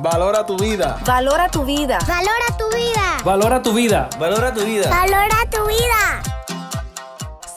Valora tu vida. Valora tu vida. Valora tu vida. Valora tu vida. Valora tu vida. Valora tu vida.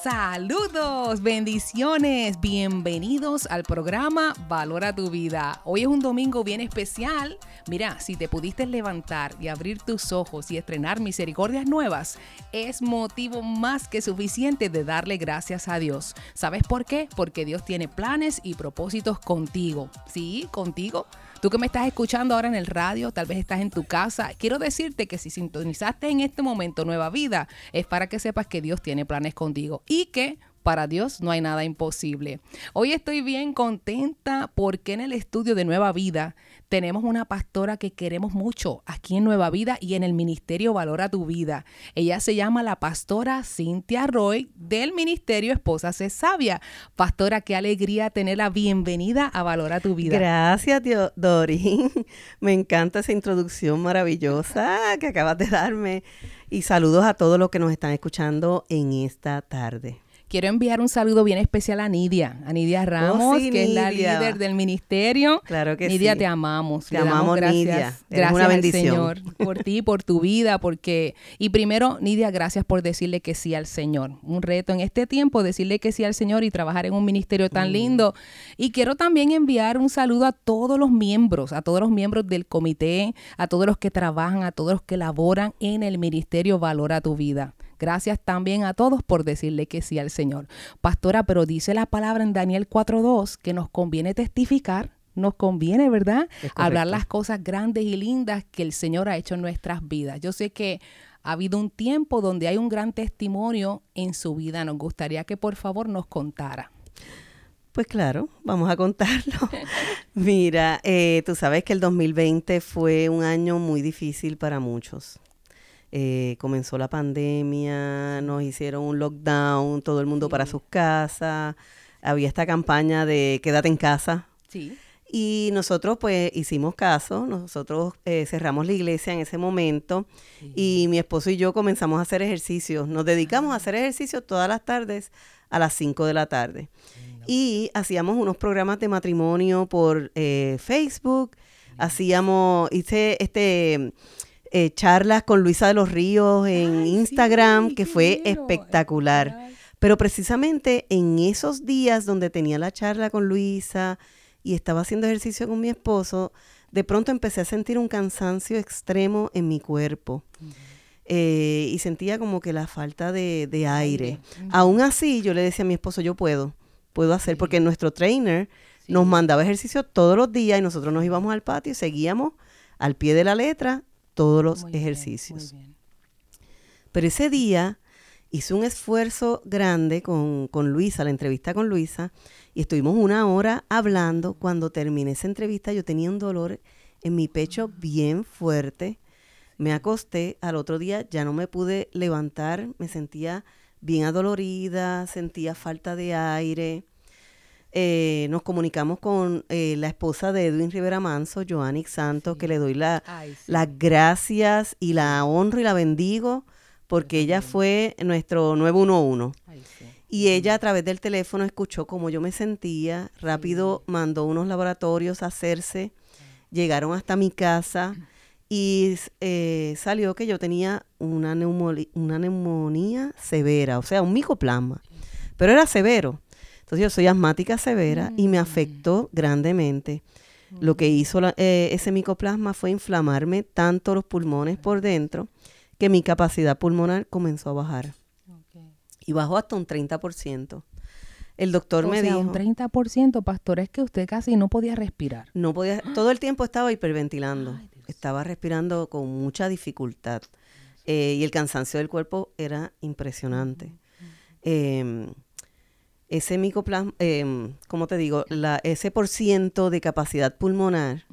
Saludos, bendiciones, bienvenidos al programa Valora tu vida. Hoy es un domingo bien especial. Mira, si te pudiste levantar y abrir tus ojos y estrenar misericordias nuevas, es motivo más que suficiente de darle gracias a Dios. ¿Sabes por qué? Porque Dios tiene planes y propósitos contigo. Sí, contigo. Tú que me estás escuchando ahora en el radio, tal vez estás en tu casa, quiero decirte que si sintonizaste en este momento Nueva Vida, es para que sepas que Dios tiene planes contigo y que para Dios no hay nada imposible. Hoy estoy bien contenta porque en el estudio de Nueva Vida tenemos una pastora que queremos mucho aquí en Nueva Vida y en el Ministerio Valora tu Vida. Ella se llama la pastora Cintia Roy del Ministerio Esposa Se Sabia. Pastora, qué alegría tener la bienvenida a Valora tu Vida. Gracias, Dori. Me encanta esa introducción maravillosa que acabas de darme. Y saludos a todos los que nos están escuchando en esta tarde. Quiero enviar un saludo bien especial a Nidia, a Nidia Ramos, que es la líder del ministerio. Claro que Nidia, sí. te amamos. Te amamos, gracias, Nidia. Gracias una bendición. Señor por ti, por tu vida, porque y primero Nidia, gracias por decirle que sí al Señor. Un reto en este tiempo decirle que sí al Señor y trabajar en un ministerio tan mm. lindo. Y quiero también enviar un saludo a todos los miembros, a todos los miembros del comité, a todos los que trabajan, a todos los que laboran en el ministerio Valora tu vida. Gracias también a todos por decirle que sí al Señor. Pastora, pero dice la palabra en Daniel 4.2 que nos conviene testificar nos conviene, ¿verdad? Hablar las cosas grandes y lindas que el Señor ha hecho en nuestras vidas. Yo sé que ha habido un tiempo donde hay un gran testimonio en su vida. Nos gustaría que por favor nos contara. Pues claro, vamos a contarlo. Mira, eh, tú sabes que el 2020 fue un año muy difícil para muchos. Eh, comenzó la pandemia, nos hicieron un lockdown, todo el mundo para sus casas, había esta campaña de quédate en casa. Sí. Y nosotros pues hicimos caso, nosotros eh, cerramos la iglesia en ese momento y mi esposo y yo comenzamos a hacer ejercicios, nos dedicamos a hacer ejercicios todas las tardes a las 5 de la tarde. Y hacíamos unos programas de matrimonio por eh, Facebook, hacíamos, hice este eh, charlas con Luisa de los Ríos en Instagram, que fue espectacular. Pero precisamente en esos días donde tenía la charla con Luisa y estaba haciendo ejercicio con mi esposo, de pronto empecé a sentir un cansancio extremo en mi cuerpo. Eh, y sentía como que la falta de, aire. Aún así, yo le decía a mi esposo, yo puedo, puedo hacer, porque nuestro trainer nos mandaba ejercicio todos los días y nosotros nos íbamos al patio y seguíamos al pie de la letra todos los ejercicios. Pero ese día hice un esfuerzo grande con, con, Luisa, la entrevista con Luisa, y estuvimos una hora hablando. Cuando terminé esa entrevista yo tenía un dolor en mi pecho bien fuerte. Me acosté, al otro día ya no me pude levantar, me sentía bien adolorida, sentía falta de aire. Eh, nos comunicamos con eh, la esposa de Edwin Rivera Manso, Joanix Santos, que le doy la, las gracias y la honro y la bendigo porque ella fue nuestro 911. Y ella a través del teléfono escuchó cómo yo me sentía, rápido mandó unos laboratorios a hacerse, llegaron hasta mi casa y eh, salió que yo tenía una, una neumonía severa, o sea, un micoplasma, pero era severo. Entonces yo soy asmática severa y me mm. afectó grandemente. Lo que hizo eh, ese micoplasma fue inflamarme tanto los pulmones por dentro que mi capacidad pulmonar comenzó a bajar. Y bajó hasta un 30%. El doctor o me sea, dijo... un 30%, pastor, es que usted casi no podía respirar. No podía, todo el tiempo estaba hiperventilando. estaba respirando con mucha dificultad. Eh, y el cansancio del cuerpo era impresionante. Eh, ese micoplasma, eh, como te digo, la, ese por ciento de capacidad pulmonar,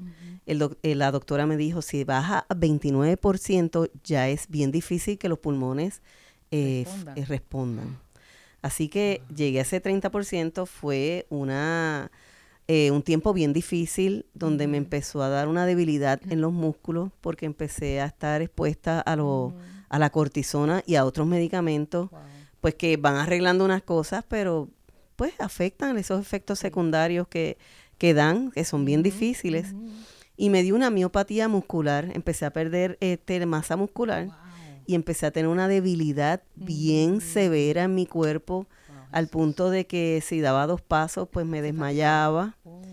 el eh, la doctora me dijo, si baja a 29%, ya es bien difícil que los pulmones eh, eh respondan. Así que llegué a ese 30%, fue una, un tiempo bien difícil donde me empezó a dar una debilidad en los músculos porque empecé a estar expuesta a, lo, a la cortisona y a otros medicamentos, pues que van arreglando unas cosas, pero pues afectan esos efectos secundarios que, que dan, que son bien difíciles. y me dio una miopatía muscular. Empecé a perder este, masa muscular y empecé a tener una debilidad bien severa en mi cuerpo al punto de que si daba dos pasos pues me desmayaba. Oh, wow.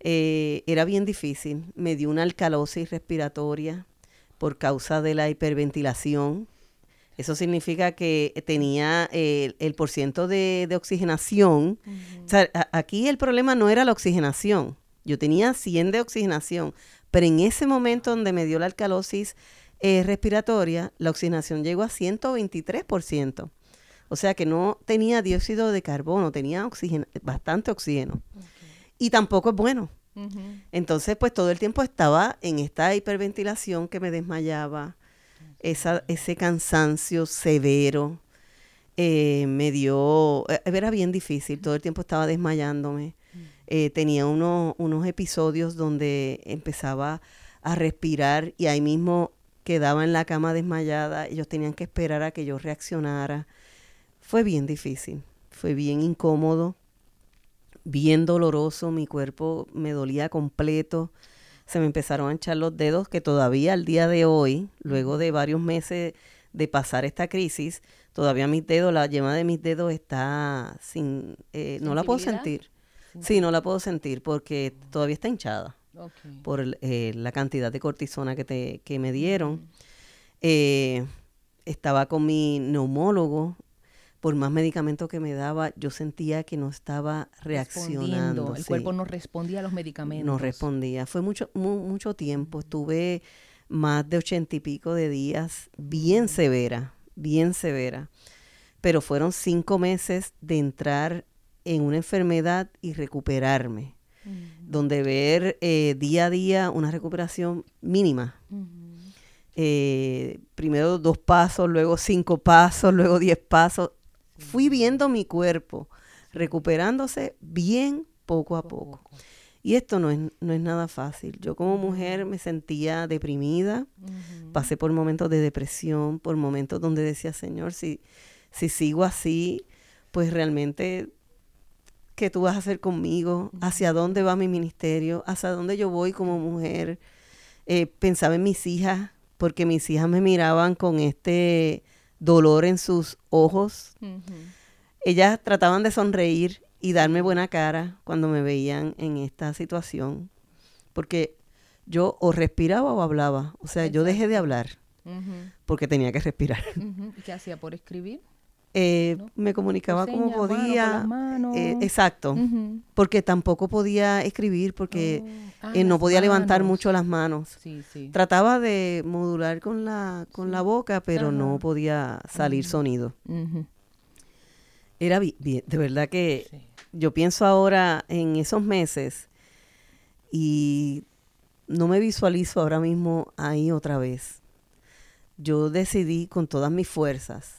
Eh, era bien difícil. Me dio una alcalosis respiratoria por causa de la hiperventilación. Eso significa que tenía eh, el, por ciento de, de oxigenación. O sea, a- aquí el problema no era la oxigenación. Yo tenía 100 de oxigenación, pero en ese momento donde me dio la alcalosis eh, respiratoria, la oxigenación llegó a 123%. O sea que no tenía dióxido de carbono, tenía oxígeno, bastante oxígeno. Y tampoco es bueno. Entonces, pues todo el tiempo estaba en esta hiperventilación que me desmayaba, esa, ese cansancio severo. eh, me dio, eh, era bien difícil, todo el tiempo estaba desmayándome. Eh, tenía uno- unos episodios donde empezaba a respirar y ahí mismo quedaba en la cama desmayada. Ellos tenían que esperar a que yo reaccionara. Fue bien difícil, fue bien incómodo bien doloroso, mi cuerpo me dolía completo, se me empezaron a hinchar los dedos que todavía al día de hoy, luego de varios meses de pasar esta crisis, todavía mis dedos, la yema de mis dedos está sin, eh, no la puedo sentir. Sí, no la puedo sentir porque todavía está hinchada por eh, la cantidad de cortisona que, te, que me dieron. Eh, estaba con mi neumólogo. Por más medicamentos que me daba, yo sentía que no estaba reaccionando. El sí. cuerpo no respondía a los medicamentos. No respondía. Fue mucho, mu- mucho tiempo. Estuve más de ochenta y pico de días, bien severa, bien severa. Pero fueron cinco meses de entrar en una enfermedad y recuperarme, donde ver eh, día a día una recuperación mínima. Eh, primero dos pasos, luego cinco pasos, luego diez pasos. Fui viendo mi cuerpo recuperándose bien poco a poco. Y esto no es, no es nada fácil. Yo como mujer me sentía deprimida, pasé por momentos de depresión, por momentos donde decía, Señor, si, si sigo así, pues realmente, ¿qué tú vas a hacer conmigo? ¿Hacia dónde va mi ministerio? ¿Hacia dónde yo voy como mujer? Eh, pensaba en mis hijas, porque mis hijas me miraban con este dolor en sus ojos. Ellas trataban de sonreír y darme buena cara cuando me veían en esta situación, porque yo o respiraba o hablaba, o sea, yo dejé de hablar porque tenía que respirar. ¿Y qué hacía? ¿Por escribir? Eh, ¿No? Me comunicaba como mano, podía, las manos. eh, exacto, porque tampoco podía escribir porque Oh, ah, eh, no podía levantar mucho las manos. Sí, sí. Trataba de modular con la, con la boca, pero no podía salir sonido. Era de verdad que yo pienso ahora en esos meses y no me visualizo ahora mismo ahí otra vez. Yo decidí con todas mis fuerzas,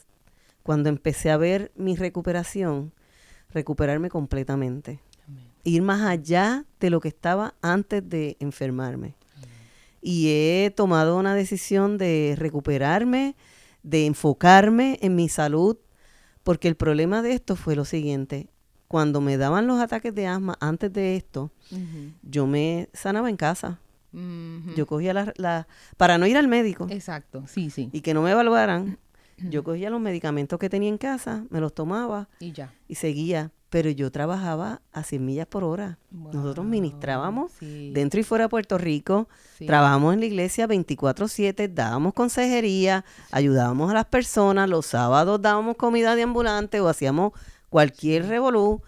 cuando empecé a ver mi recuperación, recuperarme completamente. Amén. Ir más allá de lo que estaba antes de enfermarme. Y he tomado una decisión de recuperarme, de enfocarme en mi salud, porque el problema de esto fue lo siguiente. Cuando me daban los ataques de asma antes de esto, yo me sanaba en casa. Yo cogía la, la- para no ir al médico Exacto, sí, sí. y que no me evaluaran, yo cogía los medicamentos que tenía en casa, me los tomaba Y ya. y seguía. Pero yo trabajaba a 100 millas por hora. Nosotros ministrábamos sí, dentro y fuera de Puerto Rico. sí. Trabajamos en la iglesia 24/7, dábamos consejería, ayudábamos a las personas, los sábados dábamos comida de ambulante o hacíamos cualquier revolú,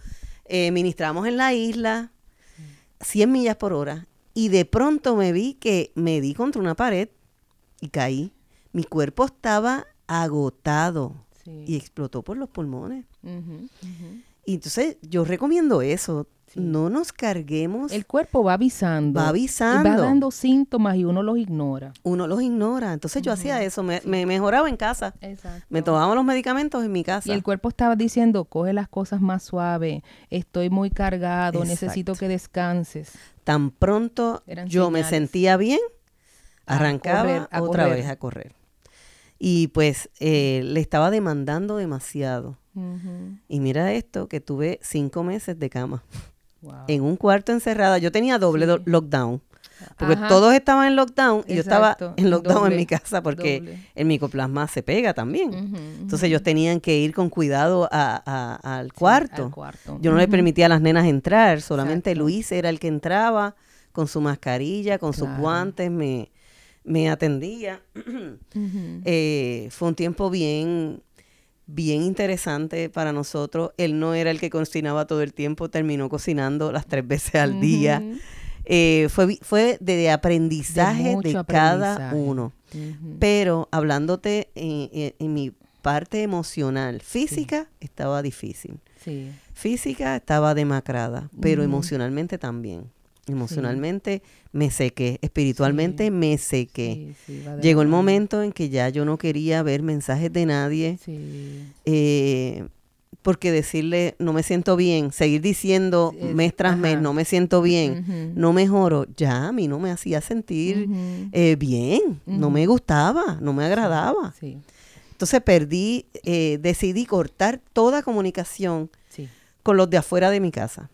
eh, ministramos en la isla, 100 millas por hora. Y de pronto me vi que me di contra una pared y caí. Mi cuerpo estaba agotado Sí. y explotó por los pulmones. Y entonces yo recomiendo eso. Sí. No nos carguemos. El cuerpo va avisando. Va avisando. Va dando síntomas y uno los ignora. Uno los ignora. Entonces yo hacía eso. Me, me mejoraba en casa. Exacto. Me tomaba los medicamentos en mi casa. Y el cuerpo estaba diciendo, coge las cosas más suave, estoy muy cargado, Exacto. necesito que descanses. Tan pronto Eran yo me sentía bien, arrancaba correr, otra correr. vez a correr. Y pues eh, le estaba demandando demasiado. Y mira esto, que tuve cinco meses de cama. Wow. En un cuarto encerrada. Yo tenía doble Sí. lockdown. Porque Ajá. todos estaban en lockdown y yo estaba en lockdown doble, en mi casa porque doble. el micoplasma se pega también. Entonces ellos tenían que ir con cuidado a- a- al cuarto. al cuarto. Yo no le permitía a las nenas entrar, solamente Exacto. Luis era el que entraba con su mascarilla, con sus guantes, me, me atendía. Eh, fue un tiempo bien, bien interesante para nosotros. Él no era el que cocinaba todo el tiempo, terminó cocinando las tres veces al día. Eh, fue, fue de, aprendizaje de, cada aprendizaje. uno. Pero hablándote en, en- en mi parte emocional, física estaba difícil. Sí. Física estaba demacrada, pero emocionalmente también. Emocionalmente me sequé, espiritualmente Sí. me sequé. Sí, Llegó el momento en que ya yo no quería ver mensajes de nadie, eh, porque decirle no me siento bien, seguir diciendo mes tras mes no me siento bien, no mejoro, ya a mí no me hacía sentir eh, bien, no me gustaba, no me agradaba. Entonces perdí, eh, decidí cortar toda comunicación sí, con los de afuera de mi casa.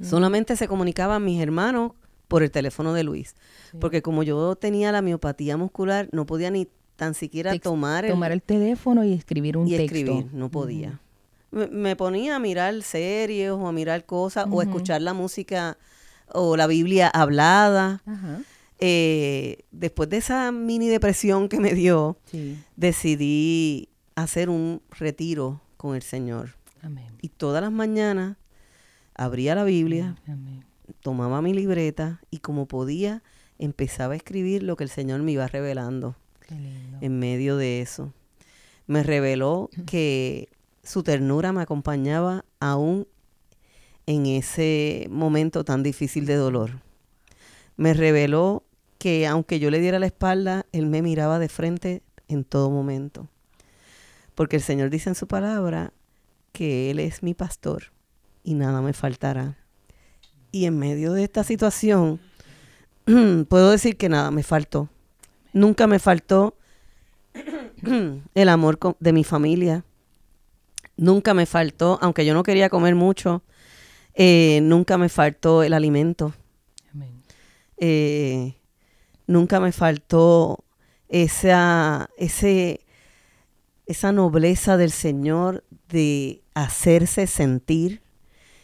Sí. Solamente se comunicaban mis hermanos por el teléfono de Luis. Sí. Porque como yo tenía la miopatía muscular, no podía ni tan siquiera Text- tomar el, Tomar el teléfono y escribir un y texto. escribir, no podía. me, me ponía a mirar series o a mirar cosas o a escuchar la música o la Biblia hablada. Ajá. Eh, después de esa mini depresión que me dio, Sí. decidí hacer un retiro con el Señor. Amén. Y todas las mañanas abría la Biblia, Amén. tomaba mi libreta y como podía empezaba a escribir lo que el Señor me iba revelando Qué lindo. en medio de eso. Me reveló que su ternura me acompañaba aún en ese momento tan difícil de dolor. Me reveló que aunque yo le diera la espalda, Él me miraba de frente en todo momento. Porque el Señor dice en su palabra que Él es mi pastor y nada me faltará. Y en medio de esta situación, puedo decir que nada me faltó. Nunca me faltó el amor de mi familia. Nunca me faltó, aunque yo no quería comer mucho, eh, nunca me faltó el alimento. Eh, nunca me faltó esa, ese, esa nobleza del Señor de hacerse sentir.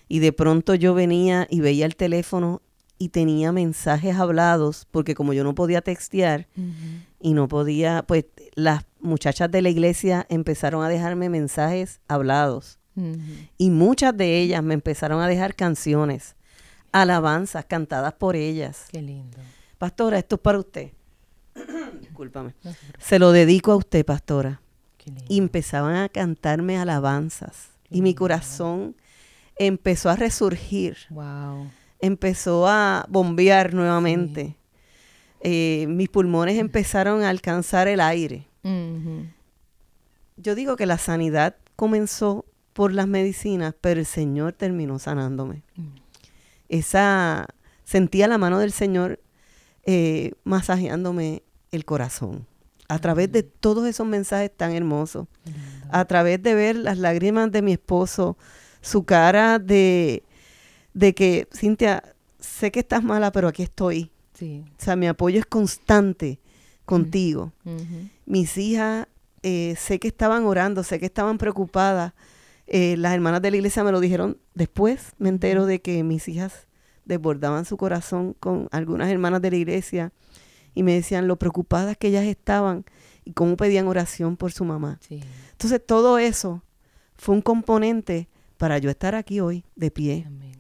Y de pronto yo venía y veía el teléfono y tenía mensajes hablados, porque como yo no podía textear y no podía, pues las muchachas de la iglesia empezaron a dejarme mensajes hablados. Y muchas de ellas me empezaron a dejar canciones, alabanzas cantadas por ellas. Qué lindo. Pastora, esto es para usted. Discúlpame. No se lo dedico a usted, pastora. Qué lindo. Y empezaban a cantarme alabanzas. Qué Y mi corazón empezó a resurgir, Wow. empezó a bombear nuevamente. Eh, mis pulmones empezaron a alcanzar el aire. Yo digo que la sanidad comenzó por las medicinas, pero el Señor terminó sanándome. Mm. Esa sentía la mano del Señor eh, masajeándome el corazón a través de todos esos mensajes tan hermosos, a través de ver las lágrimas de mi esposo, su cara de, de que, Cintia, sé que estás mala, pero aquí estoy. Sí. O sea, mi apoyo es constante contigo. Mis hijas, eh, sé que estaban orando, sé que estaban preocupadas. Eh, las hermanas de la iglesia me lo dijeron después. Me entero de que mis hijas desbordaban su corazón con algunas hermanas de la iglesia y me decían lo preocupadas que ellas estaban y cómo pedían oración por su mamá. Sí. Entonces todo eso fue un componente para yo estar aquí hoy de pie. Amén.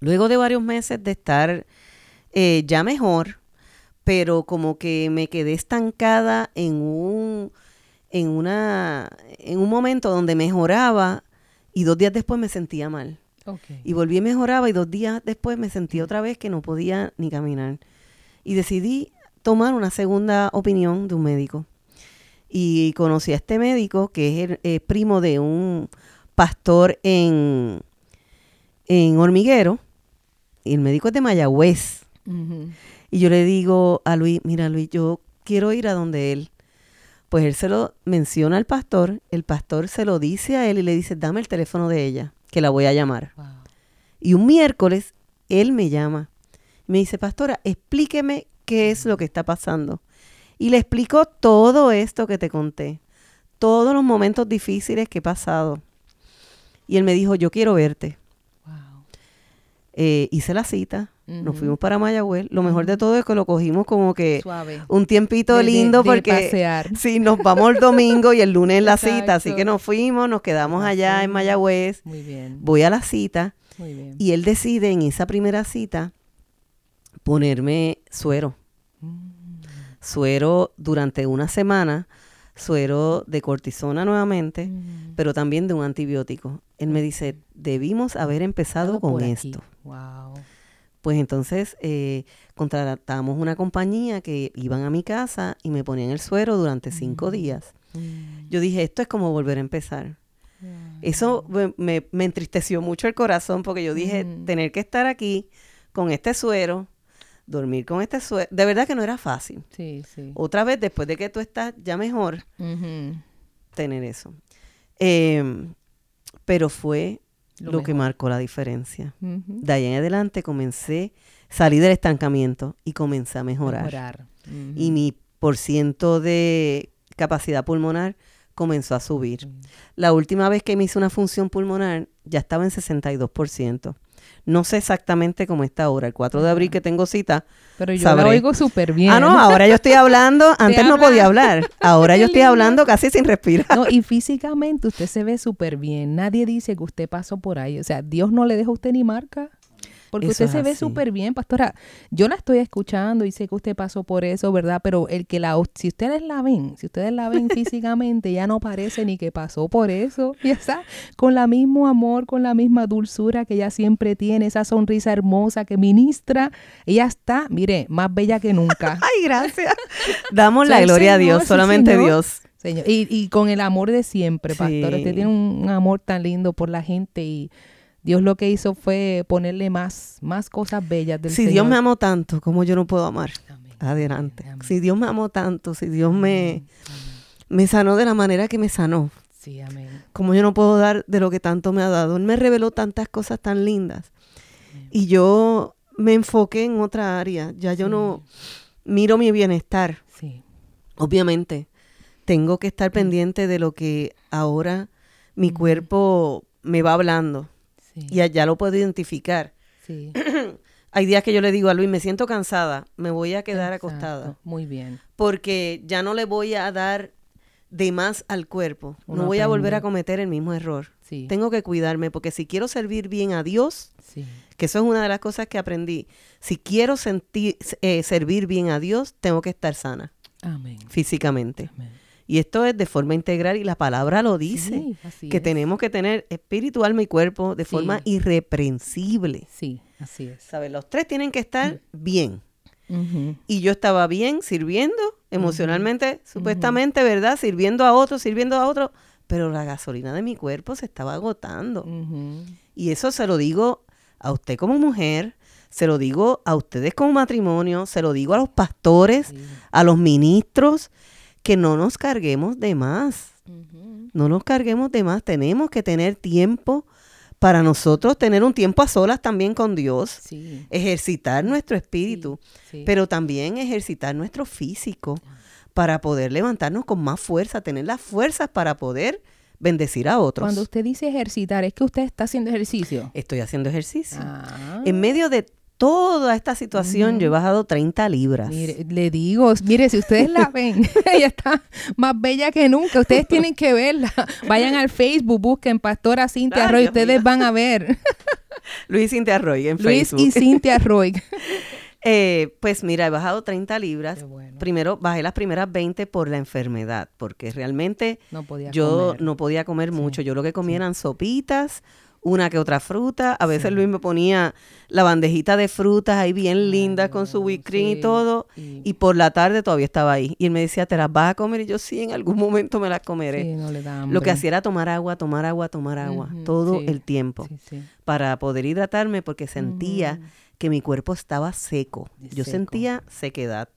Luego de varios meses de estar eh, ya mejor, pero como que me quedé estancada en un, en una, en un momento donde mejoraba y dos días después me sentía mal. Y volví y mejoraba y dos días después me sentí otra vez que no podía ni caminar. Y decidí tomar una segunda opinión de un médico. Y conocí a este médico que es el, eh, primo de un pastor en, en Hormiguero. Y el médico es de Mayagüez. Y yo le digo a Luis, mira Luis, yo quiero ir a donde él. Pues él se lo menciona al pastor, el pastor se lo dice a él y le dice, dame el teléfono de ella, que la voy a llamar. Wow. Y un miércoles él me llama. Me dice, pastora, explíqueme qué es lo que está pasando. Y le explico todo esto que te conté, todos los momentos difíciles que he pasado. Y él me dijo, yo quiero verte. Wow. Eh, hice la cita, nos fuimos para Mayagüez. Lo mejor de todo es que lo cogimos como que Suave. un tiempito De- lindo de porque pasear. sí, nos vamos el domingo y el lunes la cita, así que nos fuimos, nos quedamos allá en Mayagüez. Muy bien. Voy a la cita Muy bien. y él decide en esa primera cita ponerme suero. Mm. Suero durante una semana, suero de cortisona nuevamente, Mm. pero también de un antibiótico. Él me dice, debimos haber empezado con esto. Wow. Pues entonces eh, contratamos una compañía que iban a mi casa y me ponían el suero durante cinco días. Mm. Yo dije, esto es como volver a empezar. Yeah. Eso me, me- me entristeció mucho el corazón porque yo dije, tener que estar aquí con este suero, dormir con este suero, de verdad que no era fácil. Sí, sí. Otra vez, después de que tú estás ya mejor, tener eso. Em, pero fue Lo lo, que marcó la diferencia. De ahí en adelante comencé, salí del estancamiento y comencé a mejorar. Mejorar. Y mi por ciento de capacidad pulmonar comenzó a subir. La última vez que me hice una función pulmonar ya estaba en 62%. No sé exactamente cómo está ahora. El 4 de abril que tengo cita. Pero yo sabré. la oigo súper bien. Ah, no, ahora yo estoy hablando. Antes no habla- podía hablar. Ahora yo estoy hablando casi sin respirar. No, y físicamente usted se ve súper bien. Nadie dice que usted pasó por ahí. O sea, Dios no le deja a usted ni marca. Porque Eso usted se ve súper bien, pastora. Yo la estoy escuchando y sé que usted pasó por eso, ¿verdad? Pero el que la, si ustedes la ven, si ustedes la ven físicamente, ya no parece ni que pasó por eso. Y está con la mismo amor, con la misma dulzura que ella siempre tiene, esa sonrisa hermosa que ministra. Ella está, mire, más bella que nunca. Ay, gracias. Damos la gloria a Dios, solamente señor. Dios. Señor, y, y con el amor de siempre, pastor. Sí. Usted tiene un amor tan lindo por la gente y Dios lo que hizo fue ponerle más, más cosas bellas del Si Señor. Dios me amó tanto, ¿cómo yo no puedo amar? Amén. Adelante. Amén. Si Dios me amó tanto, si Dios me, me sanó de la manera que me sanó, Sí, amén. como yo no puedo dar de lo que tanto me ha dado. Él me reveló tantas cosas tan lindas. Y yo me enfoqué en otra área. Ya yo no miro mi bienestar. Sí. Obviamente, tengo que estar pendiente de lo que ahora mi cuerpo me va hablando. Sí. Y ya lo puedo identificar. sí. Hay días que yo le digo a Luis, me siento cansada, me voy a quedar Exacto. acostada. Muy bien. Porque ya no le voy a dar de más al cuerpo. Uno no voy a volver a cometer el mismo error. Sí. Tengo que cuidarme porque si quiero servir bien a Dios, Sí. que eso es una de las cosas que aprendí, si quiero sentir, eh, servir bien a Dios, tengo que estar sana Amén. físicamente. Amén. Y esto es de forma integral y la palabra lo dice, Sí, que es. tenemos que tener espíritu, alma y cuerpo de Sí. forma irreprensible. Sí, así es. ¿Sabes? Los tres tienen que estar bien. Ujú. Y yo estaba bien sirviendo emocionalmente, supuestamente, ¿verdad? Sirviendo a otros, sirviendo a otros, pero la gasolina de mi cuerpo se estaba agotando. Y eso se lo digo a usted como mujer, se lo digo a ustedes como matrimonio, se lo digo a los pastores, Sí. a los ministros, que no nos carguemos de más. No nos carguemos de más. Tenemos que tener tiempo para nosotros, tener un tiempo a solas también con Dios, Sí. ejercitar nuestro espíritu, sí. pero también ejercitar nuestro físico para poder levantarnos con más fuerza, tener las fuerzas para poder bendecir a otros. Cuando usted dice ejercitar, es que usted está haciendo ejercicio. Estoy haciendo ejercicio. Ah. En medio de toda esta situación, yo he bajado 30 libras. Mire, le digo, mire, si ustedes la ven, ella está más bella que nunca. Ustedes tienen que verla. Vayan al Facebook, busquen Pastora Cintia Ay, Roy. Dios Ustedes mío. van a ver. Luis Cintia Roy en Luis Facebook. y Cintia Roy. Eh, pues mira, he bajado 30 libras. Qué bueno. Primero bajé las primeras 20 por la enfermedad, porque realmente No podía yo comer. no podía comer mucho. Yo lo que comía eran sopitas, una que otra fruta. A veces Luis me ponía la bandejita de frutas ahí bien linda con su whipped cream sí. y todo. Y- Y por la tarde todavía estaba ahí. Y él me decía, ¿te las vas a comer? Y yo, sí, en algún momento me las comeré. No le da Lo que hacía era tomar agua, tomar agua, tomar agua, todo el tiempo, para poder hidratarme porque sentía que mi cuerpo estaba seco. Yo Seco. sentía sequedad.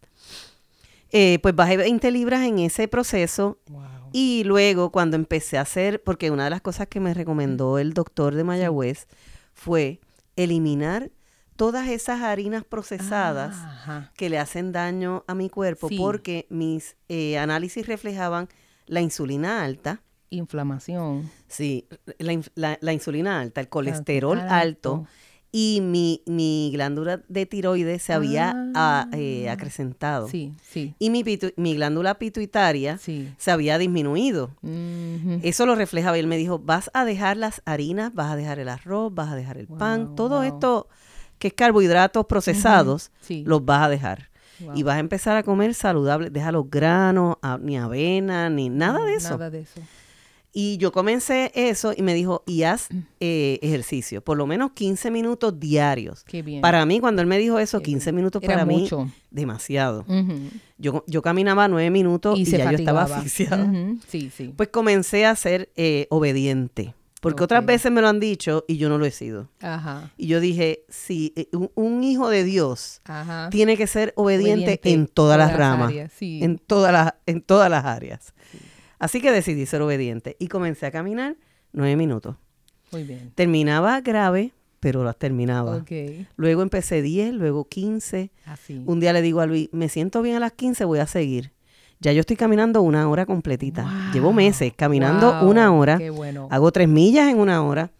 Eh, pues bajé 20 libras en ese proceso Wow. Y luego cuando empecé a hacer, porque una de las cosas que me recomendó el doctor de Mayagüez fue eliminar todas esas harinas procesadas que le hacen daño a mi cuerpo Sí. porque mis eh, análisis reflejaban la insulina alta, Inflamación. sí, la, la- la insulina alta, el colesterol alto. alto, y mi, mi glándula de tiroides se había ah, eh, Ah. acrecentado. Sí, sí, Y mi, pitu- mi glándula pituitaria sí. se había disminuido. Eso lo reflejaba y él me dijo, vas a dejar las harinas, vas a dejar el arroz, vas a dejar el pan, todo wow. esto que es carbohidratos procesados, Sí. los vas a dejar. Wow. Y vas a empezar a comer saludable, deja los granos, a- ni avena, ni nada de eso. Nada de eso. Y yo comencé eso y me dijo, y haz Mm. eh, ejercicio, por lo menos 15 minutos diarios. Qué bien. Para mí, cuando él me dijo eso, Qué 15 bien. minutos Era para mí, mucho. demasiado. Ujú. Yo, yo caminaba 9 minutos y, se ya yo estaba asfixiada. Ujú. Sí, sí. Pues comencé a ser eh, obediente. Porque otras veces me lo han dicho y yo no lo he sido. Ajá. Y yo dije, si eh, un, un hijo de Dios Ajá. tiene que ser obediente, Obediente en todas las ramas, sí. en, todas las, en todas las áreas. Así que decidí ser obediente y comencé a caminar nueve minutos. Muy bien. Terminaba grave, pero las terminaba. Ok. Luego empecé 10, luego 15. Así. Un día le digo a Luis, me siento bien a las 15, voy a seguir. Ya yo estoy caminando una hora completita. Wow. Llevo meses caminando Wow, una hora. Qué bueno. Hago tres millas en una hora.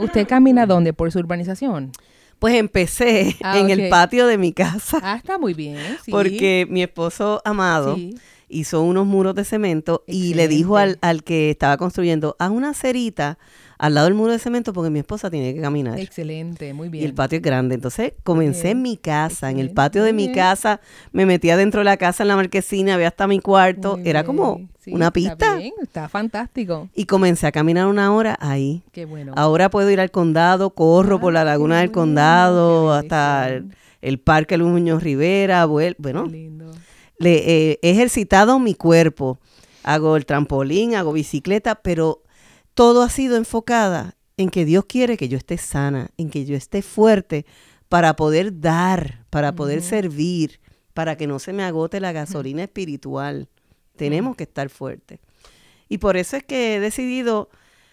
¿Usted camina dónde? ¿Por su urbanización? Pues empecé Ah, en el patio de mi casa Ah, está muy bien. Sí. porque mi esposo amado Sí. Hizo unos muros de cemento y le dijo al, al que estaba construyendo, haz una cerita al lado del muro de cemento porque mi esposa tiene que caminar. Excelente, muy bien. Y el patio es grande. Entonces comencé Bien. en mi casa, en el patio de mi casa, me metía dentro de la casa en la marquesina, había hasta mi cuarto, Muy era bien. como Sí, una Está, pista. bien, está fantástico. Y comencé a caminar una hora ahí. Qué bueno. Ahora puedo ir al condado, corro por la Ah, laguna del condado, hasta el, el parque Luis Muñoz Rivera, bueno, Qué lindo. Le, eh, he ejercitado mi cuerpo, hago el trampolín, hago bicicleta, pero todo ha sido enfocada en que Dios quiere que yo esté sana, en que yo esté fuerte para poder dar, para poder servir, para que no se me agote la gasolina espiritual. Tenemos que estar fuertes. Y por eso es que he decidido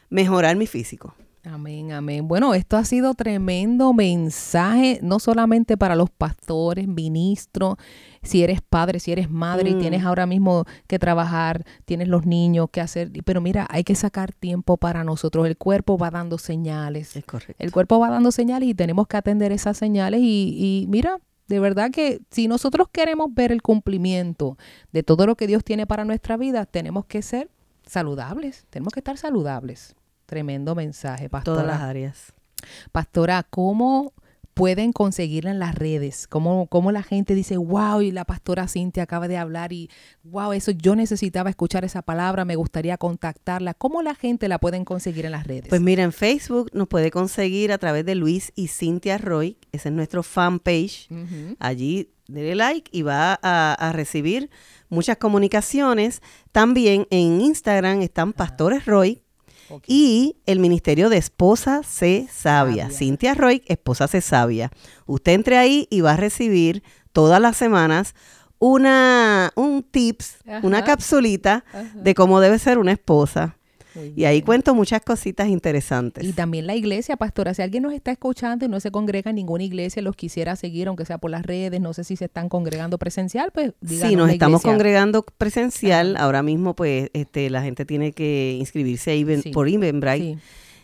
mejorar mi físico. Amén, amén. Bueno, esto ha sido tremendo mensaje, no solamente para los pastores, ministros, si eres padre, si eres madre y Mm. tienes ahora mismo que trabajar, tienes los niños que hacer, pero mira, hay que sacar tiempo para nosotros. El cuerpo va dando señales. Es correcto. El cuerpo va dando señales y tenemos que atender esas señales y, y mira, de verdad que si nosotros queremos ver el cumplimiento de todo lo que Dios tiene para nuestra vida, tenemos que ser saludables, tenemos que estar saludables. Tremendo mensaje, pastora. Todas las áreas. Pastora, ¿cómo pueden conseguirla en las redes? ¿Cómo, cómo la gente dice, wow, y la pastora Cintia acaba de hablar y wow, eso yo necesitaba escuchar esa palabra, me gustaría contactarla? ¿Cómo la gente la pueden conseguir en las redes? Pues mira, en Facebook nos puede conseguir a través de Luis y Cintia Roy, ese es nuestro fanpage. Ujú. Allí dele like y va a, a recibir muchas comunicaciones. También en Instagram están Pastores Roy Y el Ministerio de Esposa C Sabia. Sabia. Cintia Roy, Esposa C Sabia. Usted entre ahí y va a recibir todas las semanas una un tips, una capsulita Ajá. de cómo debe ser una esposa. Y ahí cuento muchas cositas interesantes. Y también la iglesia, pastora. Si alguien nos está escuchando y no se congrega en ninguna iglesia, los quisiera seguir, aunque sea por las redes, no sé si se están congregando presencial, pues díganos Sí, nos la estamos congregando presencial. Ahora mismo, pues, este, la gente tiene que inscribirse ahí ven- Sí. por Eventbrite. Sí.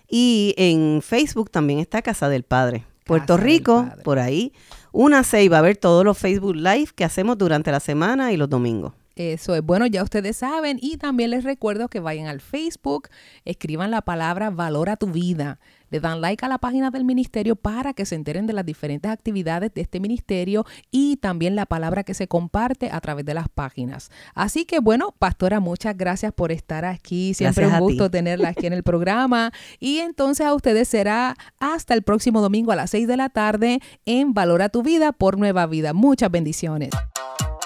Y en Facebook también está Casa del Padre. Puerto Casa Rico, Padre. por ahí. Únase y va a ver todos los Facebook Live que hacemos durante la semana y los domingos. Eso es bueno, ya ustedes saben. Y también les recuerdo que vayan al Facebook, escriban la palabra Valora tu vida. Le dan like a la página del ministerio para que se enteren de las diferentes actividades de este ministerio y también la palabra que se comparte a través de las páginas. Así que bueno, pastora, muchas gracias por estar aquí. Siempre Gracias un gusto tenerla aquí en el programa. Y entonces a ustedes será hasta el próximo domingo a las 6 de la tarde en Valora tu vida por Nueva Vida. Muchas bendiciones.